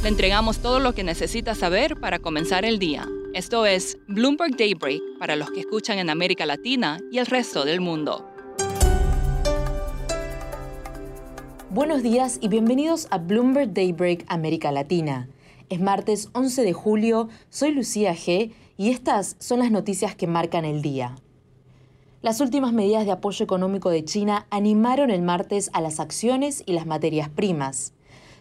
Le entregamos todo lo que necesita saber para comenzar el día. Esto es Bloomberg Daybreak para los que escuchan en América Latina y el resto del mundo. Buenos días y bienvenidos a Bloomberg Daybreak América Latina. Es martes 11 de julio, soy Lucía G y estas son las noticias que marcan el día. Las últimas medidas de apoyo económico de China animaron el martes a las acciones y las materias primas.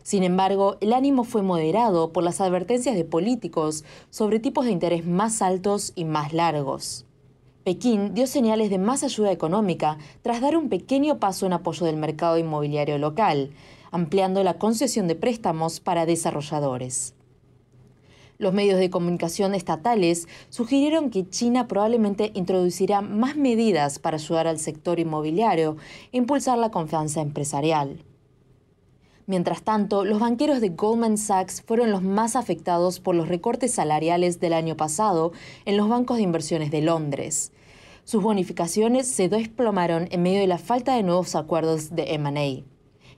Sin embargo, el ánimo fue moderado por las advertencias de políticos sobre tipos de interés más altos y más largos. Pekín dio señales de más ayuda económica tras dar un pequeño paso en apoyo del mercado inmobiliario local, ampliando la concesión de préstamos para desarrolladores. Los medios de comunicación estatales sugirieron que China probablemente introducirá más medidas para ayudar al sector inmobiliario e impulsar la confianza empresarial. Mientras tanto, los banqueros de Goldman Sachs fueron los más afectados por los recortes salariales del año pasado en los bancos de inversiones de Londres. Sus bonificaciones se desplomaron en medio de la falta de nuevos acuerdos de MA.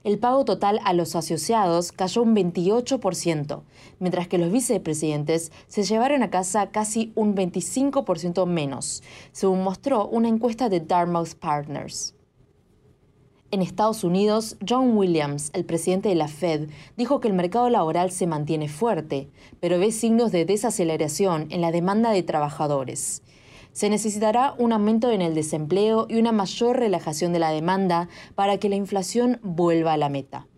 El pago total a los asociados cayó un 28%, mientras que los vicepresidentes se llevaron a casa casi un 25% menos, según mostró una encuesta de Dartmouth Partners. En Estados Unidos, John Williams, el presidente de la Fed, dijo que el mercado laboral se mantiene fuerte, pero ve signos de desaceleración en la demanda de trabajadores. Se necesitará un aumento en el desempleo y una mayor relajación de la demanda para que la inflación vuelva a la meta.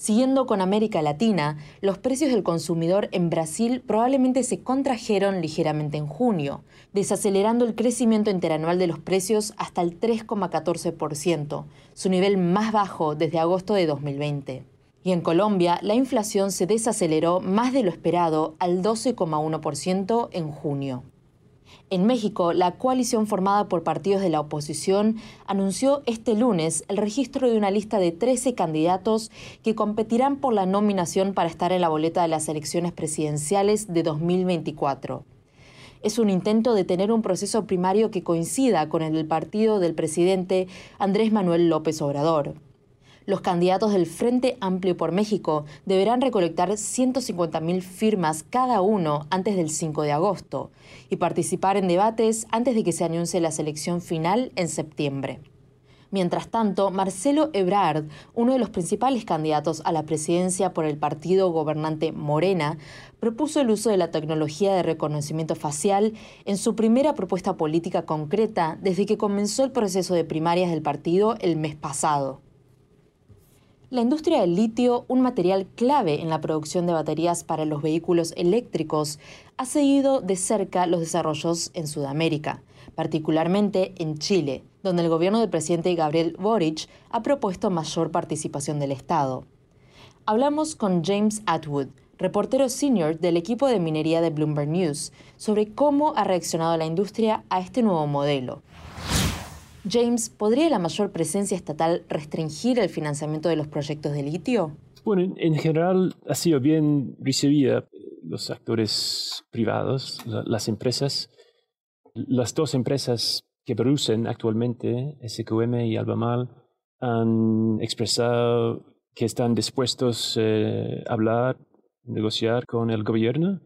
Siguiendo con América Latina, los precios del consumidor en Brasil probablemente se contrajeron ligeramente en junio, desacelerando el crecimiento interanual de los precios hasta el 3,14%, su nivel más bajo desde agosto de 2020. Y en Colombia, la inflación se desaceleró más de lo esperado al 12,1% en junio. En México, la coalición formada por partidos de la oposición anunció este lunes el registro de una lista de 13 candidatos que competirán por la nominación para estar en la boleta de las elecciones presidenciales de 2024. Es un intento de tener un proceso primario que coincida con el del partido del presidente Andrés Manuel López Obrador. Los candidatos del Frente Amplio por México deberán recolectar 150.000 firmas cada uno antes del 5 de agosto y participar en debates antes de que se anuncie la selección final en septiembre. Mientras tanto, Marcelo Ebrard, uno de los principales candidatos a la presidencia por el partido gobernante Morena, propuso el uso de la tecnología de reconocimiento facial en su primera propuesta política concreta desde que comenzó el proceso de primarias del partido el mes pasado. La industria del litio, un material clave en la producción de baterías para los vehículos eléctricos, ha seguido de cerca los desarrollos en Sudamérica, particularmente en Chile, donde el gobierno del presidente Gabriel Boric ha propuesto mayor participación del Estado. Hablamos con James Atwood, reportero senior del equipo de minería de Bloomberg News, sobre cómo ha reaccionado la industria a este nuevo modelo. James, ¿podría la mayor presencia estatal restringir el financiamiento de los proyectos de litio? Bueno, en general ha sido bien recibida los actores privados, las empresas. Las dos empresas que producen actualmente, SQM y Albemarle, han expresado que están dispuestos eh, a hablar, negociar con el gobierno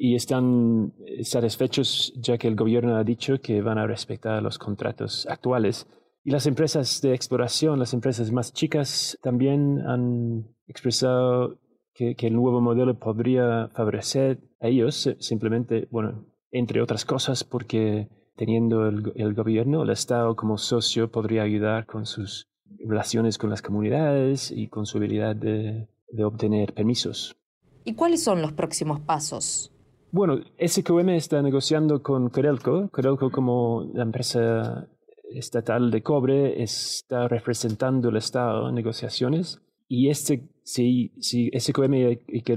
y están eh, satisfechos ya que el gobierno ha dicho que van a respetar los contratos actuales. Y las empresas de exploración, las empresas más chicas, también han expresado que, el nuevo modelo podría favorecer a ellos, simplemente, bueno, entre otras cosas, porque teniendo el, gobierno, el Estado como socio podría ayudar con sus relaciones con las comunidades y con su habilidad de, de obtener permisos. ¿Y cuáles son los próximos pasos? Bueno, SQM está negociando con Codelco. Codelco como la empresa estatal de cobre está representando el Estado en negociaciones y este, si, si SQM y que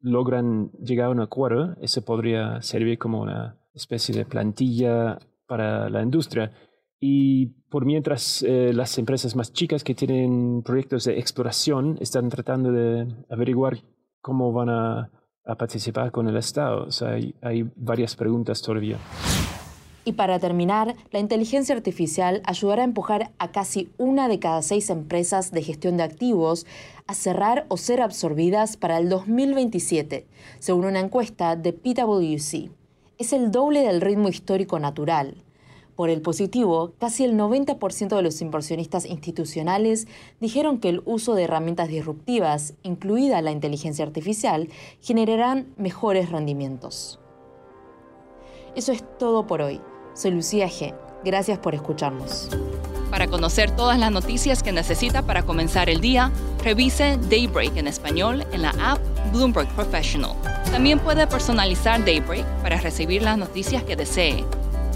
logran llegar a un acuerdo, eso podría servir como una especie de plantilla para la industria. Y por mientras eh, las empresas más chicas que tienen proyectos de exploración están tratando de averiguar cómo van a, participar con el Estado. O sea, hay varias preguntas todavía. Y para terminar, la inteligencia artificial ayudará a empujar a casi una de cada seis empresas de gestión de activos a cerrar o ser absorbidas para el 2027, según una encuesta de PwC. Es el doble del ritmo histórico natural. Por el positivo, casi el 90% de los inversionistas institucionales dijeron que el uso de herramientas disruptivas, incluida la inteligencia artificial, generarán mejores rendimientos. Eso es todo por hoy. Soy Lucía G. Gracias por escucharnos. Para conocer todas las noticias que necesita para comenzar el día, revise Daybreak en español en la app Bloomberg Professional. También puede personalizar Daybreak para recibir las noticias que desee.